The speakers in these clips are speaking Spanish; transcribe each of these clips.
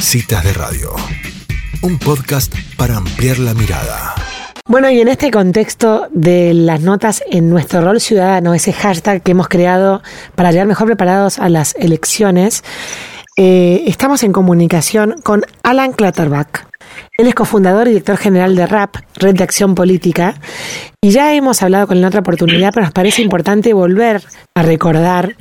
Citas de Radio, un podcast para ampliar la mirada. Bueno, y en este contexto de las notas en nuestro rol ciudadano, ese hashtag que hemos creado para llegar mejor preparados a las elecciones, eh, estamos en comunicación con Alan Clutterbuck. Él es cofundador y director general de RAP, Red de Acción Política, y ya hemos hablado con él en otra oportunidad, pero nos parece importante volver a recordar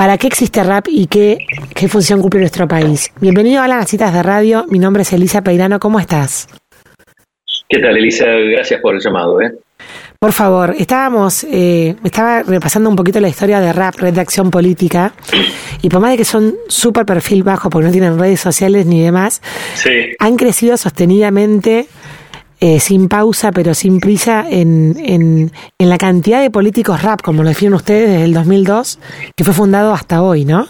para qué existe RAP y qué, qué función cumple nuestro país. Bienvenido a las citas de radio, mi nombre es Elisa Peirano, ¿cómo estás? ¿Qué tal, Elisa? Gracias por el llamado. ¿eh? Por favor, estábamos, eh, estaba repasando un poquito la historia de RAP, Red de Acción Política, y por más de que son súper perfil bajo porque no tienen redes sociales ni demás, han crecido sostenidamente, eh, sin pausa pero sin prisa, en, en, la cantidad de políticos RAP, como lo definen ustedes desde el 2002, que fue fundado hasta hoy, ¿no?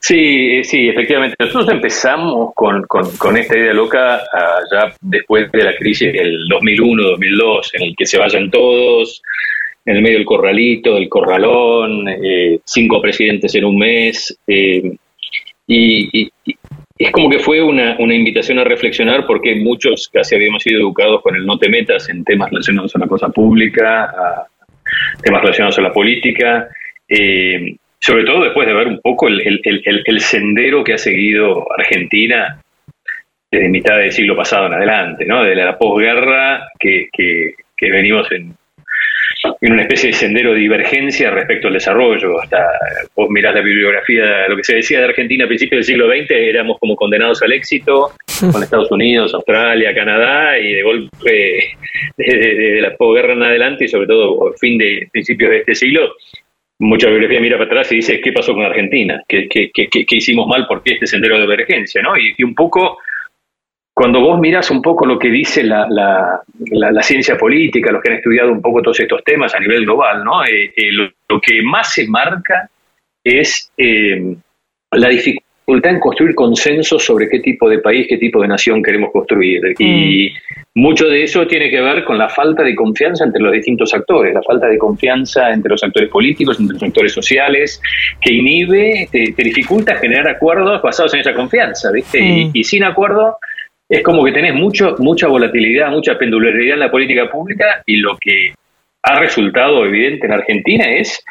Sí, sí, efectivamente. Nosotros empezamos con, con, esta idea loca ah, ya después de la crisis del 2001-2002, en el que se vayan todos, en el medio del corralito, del corralón, eh, cinco presidentes en un mes. Eh, y, es como que fue una, una, invitación a reflexionar porque muchos casi habíamos sido educados con el no te metas en temas relacionados a la cosa pública, temas relacionados a la política. Eh, sobre todo después de ver un poco el, el, sendero que ha seguido Argentina desde mitad del siglo pasado en adelante, ¿no? De la posguerra que, que, venimos en, en una especie de sendero de divergencia respecto al desarrollo. Hasta vos mirás la bibliografía, lo que se decía de Argentina a principios del siglo XX, éramos como condenados al éxito con Estados Unidos, Australia, Canadá, y de golpe, desde, la posguerra en adelante, y sobre todo al fin de principios de este siglo, mucha bibliografía mira para atrás y dice, ¿qué pasó con Argentina? ¿Qué, qué, qué, hicimos mal? ¿Por qué este sendero de emergencia? ¿no? Y, un poco, cuando vos miras un poco lo que dice la, la, la, ciencia política, los que han estudiado un poco todos estos temas a nivel global, ¿no? Eh, eh, lo, que más se marca es eh, la dificultad en construir consensos sobre qué tipo de país, qué tipo de nación queremos construir. Y mm. mucho de eso tiene que ver con la falta de confianza entre los distintos actores, la falta de confianza entre los actores políticos, entre los actores sociales, que inhibe, te, dificulta generar acuerdos basados en esa confianza, ¿viste? Y, mm. y, sin acuerdo es como que tenés mucho, mucha volatilidad, mucha pendularidad en la política pública y lo que ha resultado evidente en Argentina es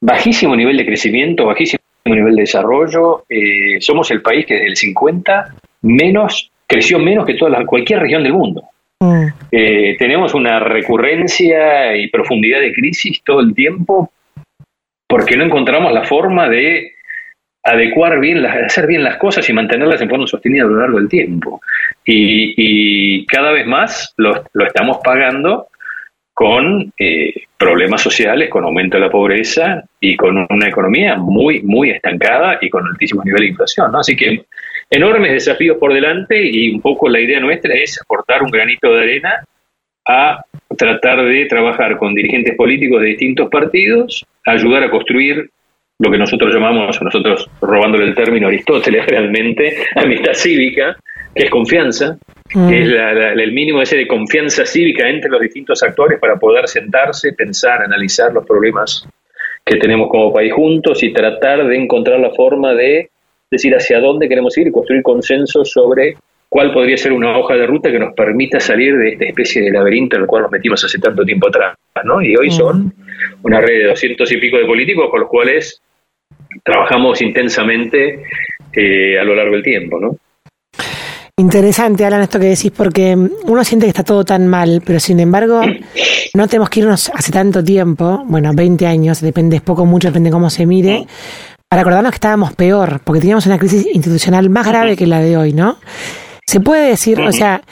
bajísimo nivel de crecimiento, bajísimo nivel de desarrollo. Eh, somos el país que del 50 menos creció menos que toda cualquier región del mundo. Mm. Eh, tenemos una recurrencia y profundidad de crisis todo el tiempo porque no encontramos la forma de adecuar bien, las, hacer bien las cosas y mantenerlas en forma sostenida a lo largo del tiempo. Y, cada vez más lo, estamos pagando con eh, problemas sociales, con aumento de la pobreza y con una economía muy, muy estancada y con altísimo nivel de inflación. Así que enormes desafíos por delante y un poco la idea nuestra es aportar un granito de arena a tratar de trabajar con dirigentes políticos de distintos partidos, ayudar a construir lo que nosotros llamamos, nosotros robándole el término a Aristóteles realmente, amistad cívica, que es confianza, mm. que es el mínimo ese de confianza cívica entre los distintos actores para poder sentarse, pensar, analizar los problemas que tenemos como país juntos y tratar de encontrar la forma de decir hacia dónde queremos ir y construir consenso sobre cuál podría ser una hoja de ruta que nos permita salir de esta especie de laberinto en el cual nos metimos hace tanto tiempo atrás, ¿no? Y hoy mm. son una red de doscientos y pico de políticos con los cuales trabajamos intensamente eh, a lo largo del tiempo, ¿no? Interesante, Alan, esto que decís, porque uno siente que está todo tan mal, pero sin embargo, no tenemos que irnos hace tanto tiempo, bueno, 20 años, depende, es poco mucho, depende de cómo se mire, para acordarnos que estábamos peor, porque teníamos una crisis institucional más grave que la de hoy, ¿no? Se puede decir, o sea,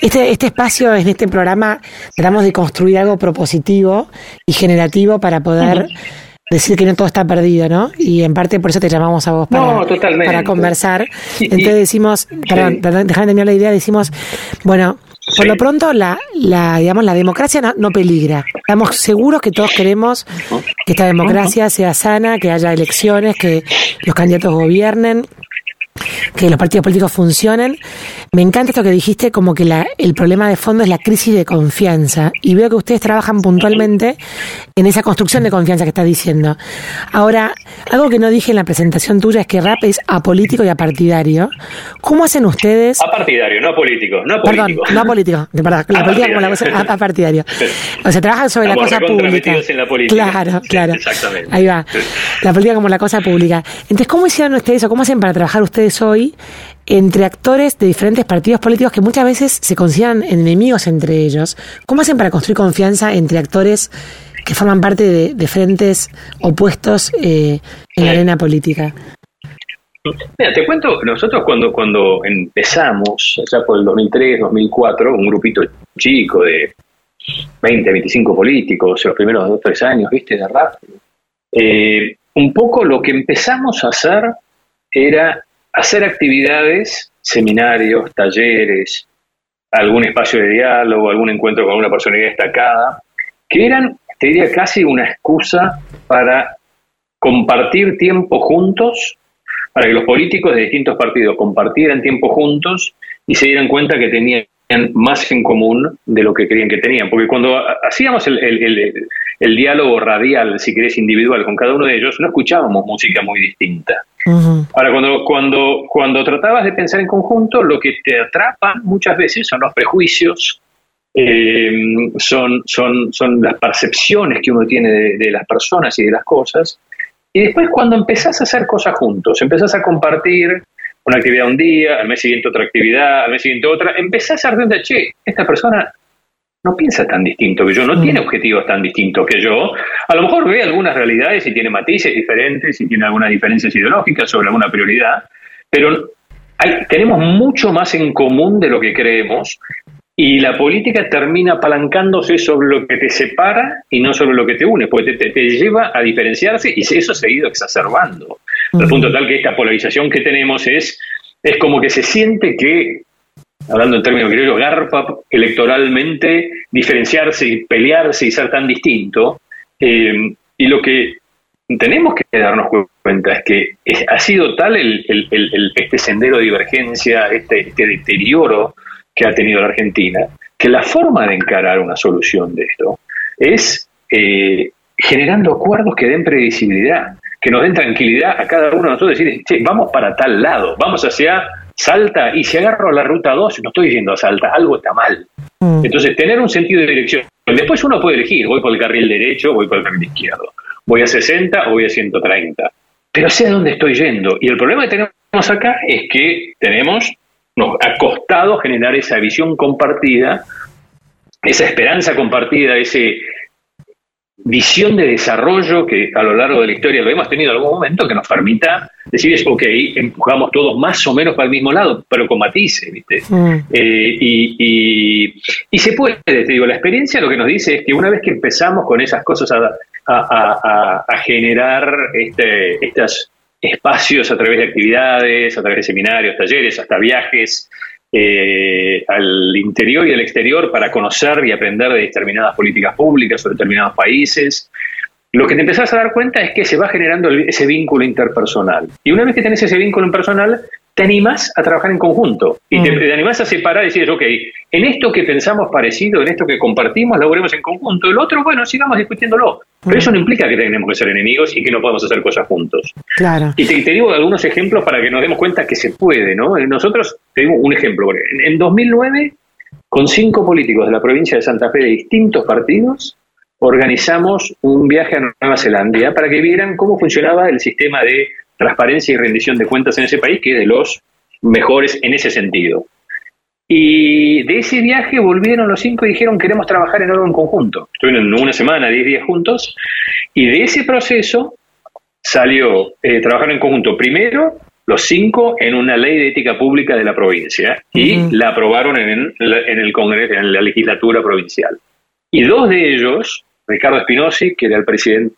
este, este espacio, en este programa, tratamos de construir algo propositivo y generativo para poder decir que no todo está perdido, ¿no? Y en parte por eso te llamamos a vos para, para conversar. Entonces decimos, perdón, perdón, déjame terminar la idea, decimos, bueno, por lo pronto la, la, digamos, la democracia no, no, peligra. Estamos seguros que todos queremos que esta democracia sea sana, que haya elecciones, que los candidatos gobiernen. Que los partidos políticos funcionen. Me encanta esto que dijiste, como que la, el problema de fondo es la crisis de confianza. Y veo que ustedes trabajan puntualmente en esa construcción de confianza que estás diciendo. Ahora, algo que no dije en la presentación tuya es que RAP es apolítico y apartidario. ¿Cómo hacen ustedes? Apartidario, no político. No político. Perdón, no político. Perdón, la política como la cosa apartidario. O sea, trabajan sobre la cosa pública. En la política. Claro, claro. Exactamente. Ahí va. La política como la cosa pública. Entonces, ¿cómo hicieron ustedes o cómo hacen para trabajar ustedes hoy entre actores de diferentes partidos políticos que muchas veces se consideran enemigos entre ellos? ¿Cómo hacen para construir confianza entre actores que forman parte de, frentes opuestos eh, en la arena política? Mira, te cuento, nosotros cuando, cuando empezamos, allá por el 2003, 2004, un grupito chico de 20, 25 políticos, los primeros dos, tres años, viste, de rap, eh, un poco lo que empezamos a hacer era hacer actividades, seminarios, talleres, algún espacio de diálogo, algún encuentro con una personalidad destacada, que eran, te diría, casi una excusa para compartir tiempo juntos, para que los políticos de distintos partidos compartieran tiempo juntos y se dieran cuenta que tenían más en común de lo que creían que tenían. Porque cuando hacíamos el, el, diálogo radial, si querés, individual con cada uno de ellos, no escuchábamos música muy distinta. Ahora, cuando, cuando, cuando tratabas de pensar en conjunto, lo que te atrapa muchas veces son los prejuicios, eh, son, son, son las percepciones que uno tiene de, de las personas y de las cosas. Y después cuando empezás a hacer cosas juntos, empezás a compartir, una actividad un día, al mes siguiente otra actividad, al mes siguiente otra, empezás a dar che, esta persona no piensa tan distinto que yo, no mm. tiene objetivos tan distintos que yo. A lo mejor ve algunas realidades y tiene matices diferentes y tiene algunas diferencias ideológicas sobre alguna prioridad, pero hay, tenemos mucho más en común de lo que creemos y la política termina apalancándose sobre lo que te separa y no sobre lo que te une, porque te, lleva a diferenciarse y eso se ha ido exacerbando. Al punto tal que esta polarización que tenemos es, es como que se siente que, hablando en términos criollos, garpa electoralmente diferenciarse y pelearse y ser tan distinto. Eh, y lo que tenemos que darnos cuenta es que ha sido tal el, este sendero de divergencia, este, este deterioro que ha tenido la Argentina, que la forma de encarar una solución de esto es eh, generando acuerdos que den previsibilidad, que nos den tranquilidad a cada uno de nosotros, decir, che, vamos para tal lado, vamos hacia Salta, y si agarro la ruta 2, no estoy yendo a Salta, algo está mal. Mm. Entonces, tener un sentido de dirección. Después uno puede elegir, voy por el carril derecho, voy por el carril izquierdo, voy a 60 o voy a 130, pero sé a dónde estoy yendo. Y el problema que tenemos acá es que tenemos nos ha costado generar esa visión compartida, esa esperanza compartida, ese visión de desarrollo que a lo largo de la historia lo hemos tenido en algún momento que nos permita decir, ok, empujamos todos más o menos para el mismo lado, pero con matices, ¿viste? Mm. Eh, y, y, se puede, te digo, la experiencia lo que nos dice es que una vez que empezamos con esas cosas a, a, a generar este, estas espacios a través de actividades, a través de seminarios, talleres, hasta viajes eh, al interior y al exterior para conocer y aprender de determinadas políticas públicas o determinados países. Lo que te empezás a dar cuenta es que se va generando ese vínculo interpersonal. Y una vez que tenés ese vínculo impersonal, te animas a trabajar en conjunto y te, mm. animas a separar y decir, ok, en esto que pensamos parecido, en esto que compartimos, lo veremos en conjunto. El otro, bueno, sigamos discutiéndolo. Pero eso no implica que tenemos que ser enemigos y que no podamos hacer cosas juntos. Claro. Y te, digo algunos ejemplos para que nos demos cuenta que se puede, ¿no? Nosotros, te digo un ejemplo. En, en 2009, con cinco políticos de la provincia de Santa Fe de distintos partidos, organizamos un viaje a Nueva Zelanda para que vieran cómo funcionaba el sistema de transparencia y rendición de cuentas en ese país, que es de los mejores en ese sentido. Y de ese viaje volvieron los cinco y dijeron queremos trabajar en algo en conjunto. Estuvieron una semana, diez días juntos, y de ese proceso salió eh, trabajar en conjunto primero los cinco en una ley de ética pública de la provincia y la aprobaron en, en el Congreso, en la legislatura provincial. Y dos de ellos, Ricardo Espinosi, que era el presidente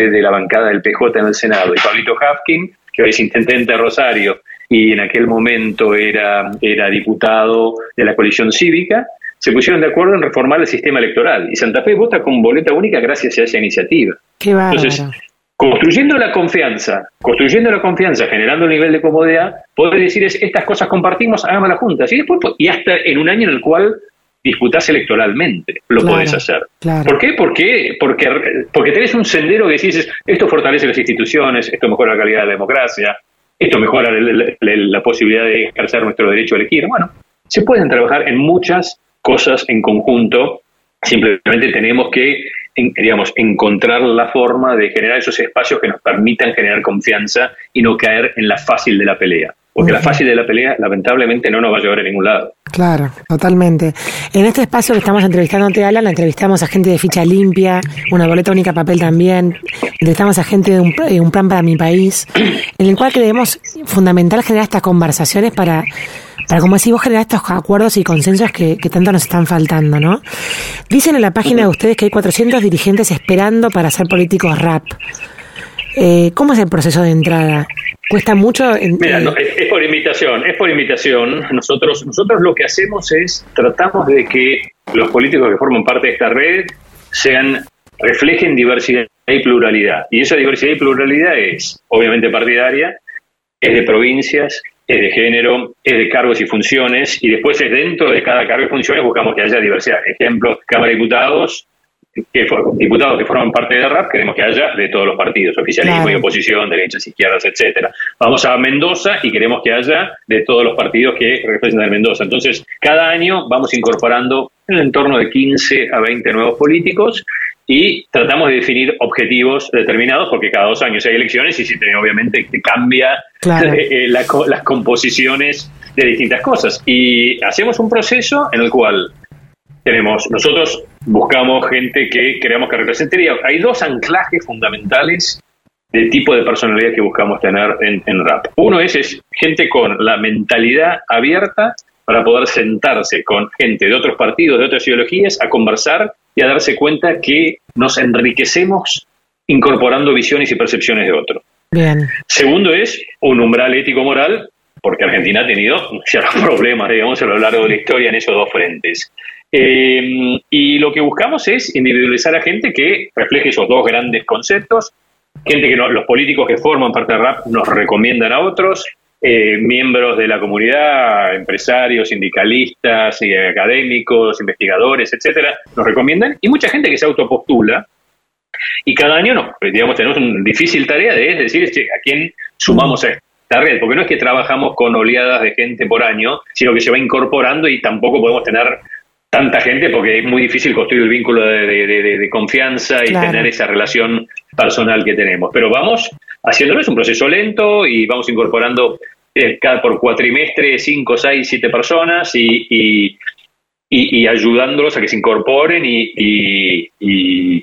de la bancada del PJ en el Senado, y Pablito Hafkin, que hoy es intendente de Rosario y en aquel momento era, era diputado de la coalición cívica, se pusieron de acuerdo en reformar el sistema electoral. Y Santa Fe vota con boleta única gracias a esa iniciativa. Qué Entonces, construyendo la confianza, construyendo la confianza, generando un nivel de comodidad, poder decir es, estas cosas compartimos, hagamos la junta, y después, y hasta en un año en el cual disputás electoralmente, lo podés hacer. ¿Por qué? Porque, porque, porque tenés un sendero que decís, esto fortalece las instituciones, esto mejora la calidad de la democracia, esto mejora la, posibilidad de ejercer nuestro derecho a elegir. Bueno, se pueden trabajar en muchas cosas en conjunto, simplemente tenemos que digamos, encontrar la forma de generar esos espacios que nos permitan generar confianza y no caer en la fácil de la pelea. Porque la fácil de la pelea, lamentablemente, no nos va a llevar a ningún lado. Claro, totalmente. En este espacio que estamos entrevistándote, Alan, la entrevistamos a gente de ficha limpia, una boleta única papel también, entrevistamos a gente de un, plan para mi país, en el cual creemos fundamental generar estas conversaciones para para, como decís, vos generar estos acuerdos y consensos que, tanto nos están faltando, ¿no? Dicen en la página de ustedes que hay 400 dirigentes esperando para ser políticos rap. Eh, ¿Cómo es el proceso de entrada? ¿Cuesta mucho? Mira, es, por invitación, es por invitación. Nosotros, nosotros lo que hacemos es, tratamos de que los políticos que forman parte de esta red sean, reflejen diversidad y pluralidad. Y esa diversidad y pluralidad es, obviamente, partidaria, es de provincias, es de género, es de cargos y funciones, y después es dentro de cada cargo y funciones buscamos que haya diversidad. Ejemplo, Cámara de Diputados, que diputados que forman parte de RAP, queremos que haya de todos los partidos, oficialismo y oposición, derechas, izquierdas, etcétera. Vamos a Mendoza y queremos que haya de todos los partidos que representan Mendoza. Entonces, cada año vamos incorporando en el entorno de 15 a 20 nuevos políticos y tratamos de definir objetivos determinados porque cada dos años hay elecciones y obviamente cambia eh, las composiciones de distintas cosas. Y hacemos un proceso en el cual tenemos, nosotros buscamos gente que creamos que represente. Hay dos anclajes fundamentales del tipo de personalidad que buscamos tener en, en RAP. Uno es, es gente con la mentalidad abierta para poder sentarse con gente de otros partidos, de otras ideologías, a conversar y a darse cuenta que nos enriquecemos incorporando visiones y percepciones de otro. Bien. Segundo es un umbral ético-moral, porque Argentina ha tenido ciertos problemas, digamos, a lo largo de la historia en esos dos frentes. Eh, que buscamos es individualizar a gente que refleje esos dos grandes conceptos, gente que los políticos que forman parte de RAP nos recomiendan a otros, eh, miembros de la comunidad, empresarios, sindicalistas, y académicos, investigadores, etcétera, nos recomiendan, y mucha gente que se autopostula, y cada año no, digamos, tenemos una difícil tarea de decir a quién sumamos a esta red, porque no es que trabajamos con oleadas de gente por año, sino que se va incorporando y tampoco podemos tener tanta gente porque es muy difícil construir el vínculo de, confianza y tener esa relación personal que tenemos. Pero vamos haciéndolo, es un proceso lento y vamos incorporando eh, cada por cuatrimestre cinco, seis, siete personas y, y, y, ayudándolos a que se incorporen y,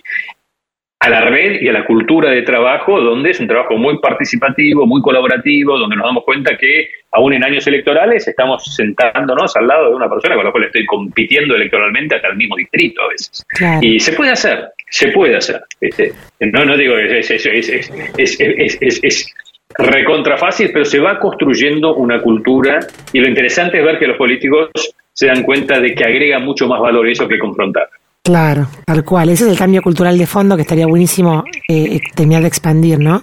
a la red y a la cultura de trabajo, donde es un trabajo muy participativo, muy colaborativo, donde nos damos cuenta que aún en años electorales estamos sentándonos al lado de una persona con la cual estoy compitiendo electoralmente hasta el mismo distrito a veces. Y se puede hacer, se puede hacer. No, no digo, es, es, es, es recontra fácil, pero se va construyendo una cultura y lo interesante es ver que los políticos se dan cuenta de que agrega mucho más valor eso que confrontar. Claro, tal cual. Ese es el cambio cultural de fondo que estaría buenísimo eh, terminar de expandir, ¿no?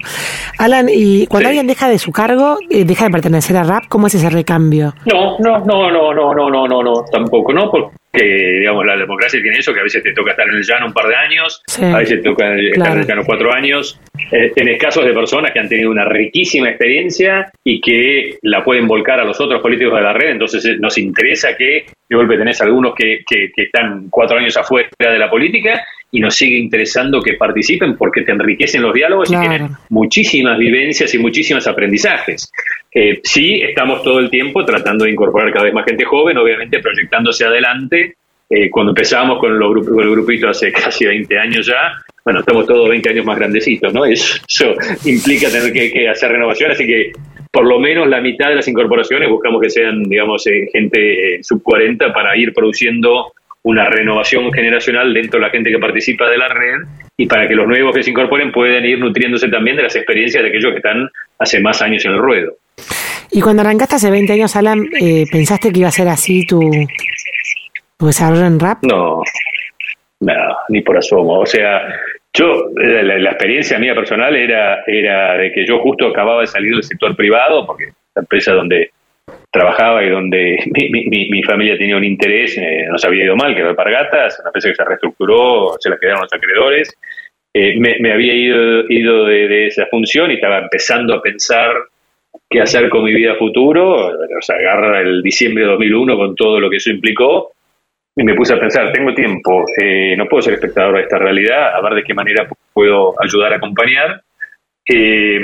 Alan, y cuando alguien deja de su cargo, eh, deja de pertenecer a RAP, ¿cómo es ese recambio? No, no, no, no, no, no, no, no, no, tampoco, ¿no? Porque que digamos la democracia tiene eso que a veces te toca estar en el llano un par de años a veces te toca estar en el llano cuatro años. Eh, tenés casos de personas que han tenido una riquísima experiencia y que la pueden volcar a los otros políticos de la red. Entonces eh, nos interesa que de golpe tenés algunos que, que, están cuatro años afuera de la política y nos sigue interesando que participen porque te enriquecen los diálogos y tienen muchísimas vivencias y muchísimos aprendizajes. Eh, sí, estamos todo el tiempo tratando de incorporar cada vez más gente joven, obviamente proyectándose adelante. Eh, cuando empezamos con, los grupos, el grupito hace casi 20 años ya, bueno, estamos todos 20 años más grandecitos, ¿no? Eso, implica tener que, hacer renovación, así que por lo menos la mitad de las incorporaciones buscamos que sean, digamos, eh, gente sub 40 para ir produciendo una renovación generacional dentro de la gente que participa de la red y para que los nuevos que se incorporen puedan ir nutriéndose también de las experiencias de aquellos que están hace más años en el ruedo. Y cuando arrancaste hace 20 años, Alan, eh, ¿pensaste que iba a ser así tu, tu desarrollo en rap? No, no, ni por asomo. O sea, Yo, la, experiencia mía personal era, era de que yo justo acababa de salir del sector privado, porque la empresa donde trabajaba y donde mi, familia tenía un interés, eh, nos había ido mal, que era Alpargatas, una empresa que se reestructuró, se la quedaron los acreedores. Eh, me, había ido, ido de, esa función y estaba empezando a pensar qué hacer con mi vida futuro. O sea, agarra el diciembre de 2001 con todo lo que eso implicó y me puse a pensar, tengo tiempo, eh, no puedo ser espectador de esta realidad, a ver de qué manera puedo ayudar a acompañar. Eh,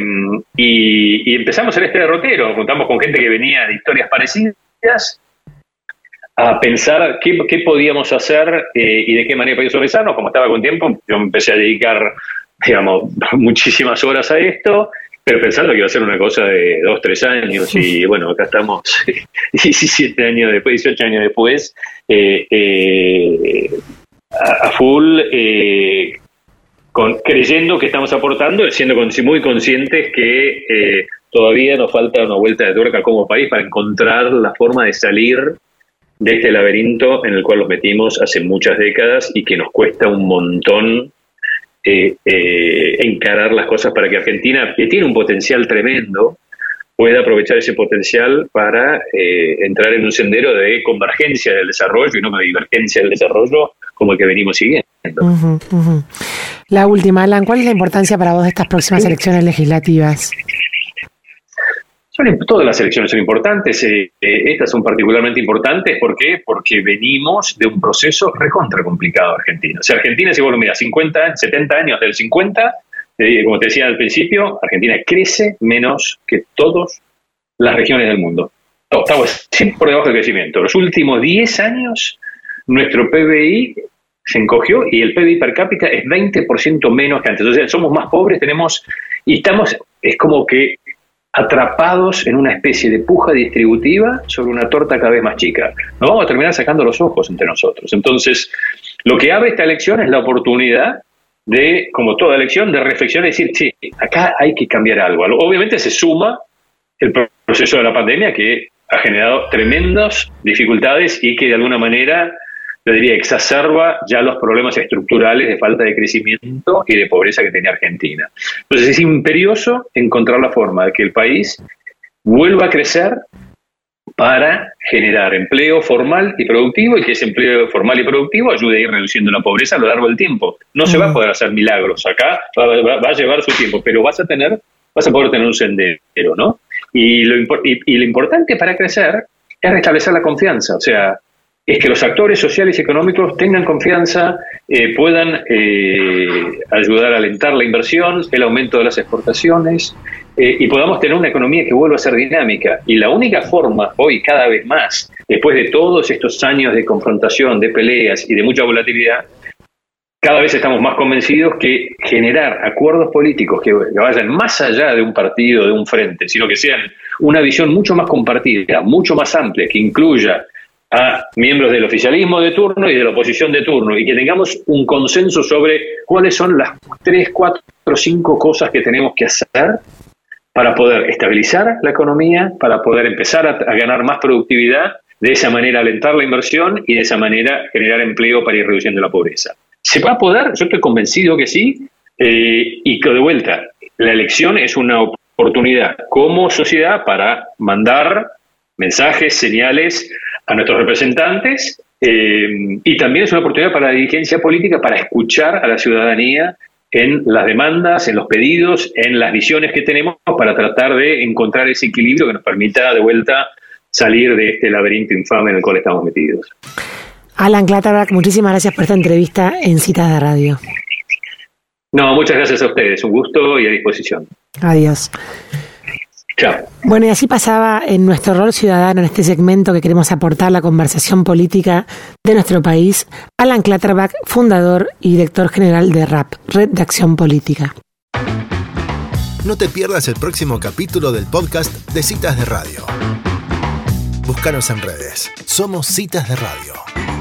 y, empezamos en este derrotero, contamos con gente que venía de historias parecidas, a pensar qué, podíamos hacer eh, y de qué manera podíamos organizarnos. Como estaba con tiempo, yo empecé a dedicar, digamos, muchísimas horas a esto pero pensando que iba a ser una cosa de dos, tres años, y bueno, acá estamos 17 años después, 18 años después, eh, eh, a, full, eh, con, creyendo que estamos aportando, siendo muy conscientes que todavía nos falta una vuelta de tuerca como país para encontrar la forma de salir de este laberinto en el cual nos metimos hace muchas décadas y que nos cuesta un montón eh, eh, encarar las cosas para que Argentina, que tiene un potencial tremendo, pueda aprovechar ese potencial para eh, entrar en un sendero de convergencia del desarrollo y no de divergencia del desarrollo como el que venimos siguiendo. La última, Alan, ¿cuál es la importancia para vos de estas próximas elecciones legislativas? Todas las elecciones son importantes, eh, eh, estas son particularmente importantes, ¿por qué? Porque venimos de un proceso recontra complicado Argentina. O sea, Argentina, si vos lo 50, 70 años del 50, eh, como te decía al principio, Argentina crece menos que todas las regiones del mundo. Estamos siempre por debajo del crecimiento. Los últimos 10 años, nuestro PBI se encogió y el PBI per cápita es 20% menos que antes. O sea, somos más pobres, tenemos, y estamos, es como que atrapados en una especie de puja distributiva sobre una torta cada vez más chica. Nos vamos a terminar sacando los ojos entre nosotros. Entonces, lo que abre esta elección es la oportunidad de, como toda elección, de reflexionar y decir, sí, acá hay que cambiar algo. Obviamente se suma el proceso de la pandemia que ha generado tremendas dificultades y que de alguna manera yo diría, exacerba ya los problemas estructurales de falta de crecimiento y de pobreza que tenía Argentina. Entonces es imperioso encontrar la forma de que el país vuelva a crecer para generar empleo formal y productivo y que ese empleo formal y productivo ayude a ir reduciendo la pobreza a lo largo del tiempo. No se va a poder hacer milagros acá, va, a llevar su tiempo, pero vas a tener, vas a poder tener un sendero, ¿no? Y lo, y lo importante para crecer es restablecer la confianza, o sea, es que los actores sociales y económicos tengan confianza, eh, puedan eh, ayudar a alentar la inversión, el aumento de las exportaciones eh, y podamos tener una economía que vuelva a ser dinámica. Y la única forma, hoy cada vez más, después de todos estos años de confrontación, de peleas y de mucha volatilidad, cada vez estamos más convencidos que generar acuerdos políticos que vayan más allá de un partido, de un frente, sino que sean una visión mucho más compartida, mucho más amplia, que incluya a miembros del oficialismo de turno y de la oposición de turno y que tengamos un consenso sobre cuáles son las tres, cuatro, cinco cosas que tenemos que hacer para poder estabilizar la economía, para poder empezar a, ganar más productividad, de esa manera alentar la inversión y de esa manera generar empleo para ir reduciendo la pobreza. ¿Se va a poder? Yo estoy convencido que sí, eh, y que de vuelta, la elección es una oportunidad como sociedad para mandar mensajes, señales a nuestros representantes eh, y también es una oportunidad para la dirigencia política para escuchar a la ciudadanía en las demandas, en los pedidos, en las visiones que tenemos para tratar de encontrar ese equilibrio que nos permita de vuelta salir de este laberinto infame en el cual estamos metidos. Alan Clatterback, muchísimas gracias por esta entrevista en Citas de Radio. No, muchas gracias a ustedes, un gusto y a disposición. Adiós. Bueno, y así pasaba en nuestro rol ciudadano, en este segmento que queremos aportar la conversación política de nuestro país, Alan Clatterback, fundador y director general de RAP, Red de Acción Política. No te pierdas el próximo capítulo del podcast de Citas de Radio. Búscanos en redes. Somos Citas de Radio.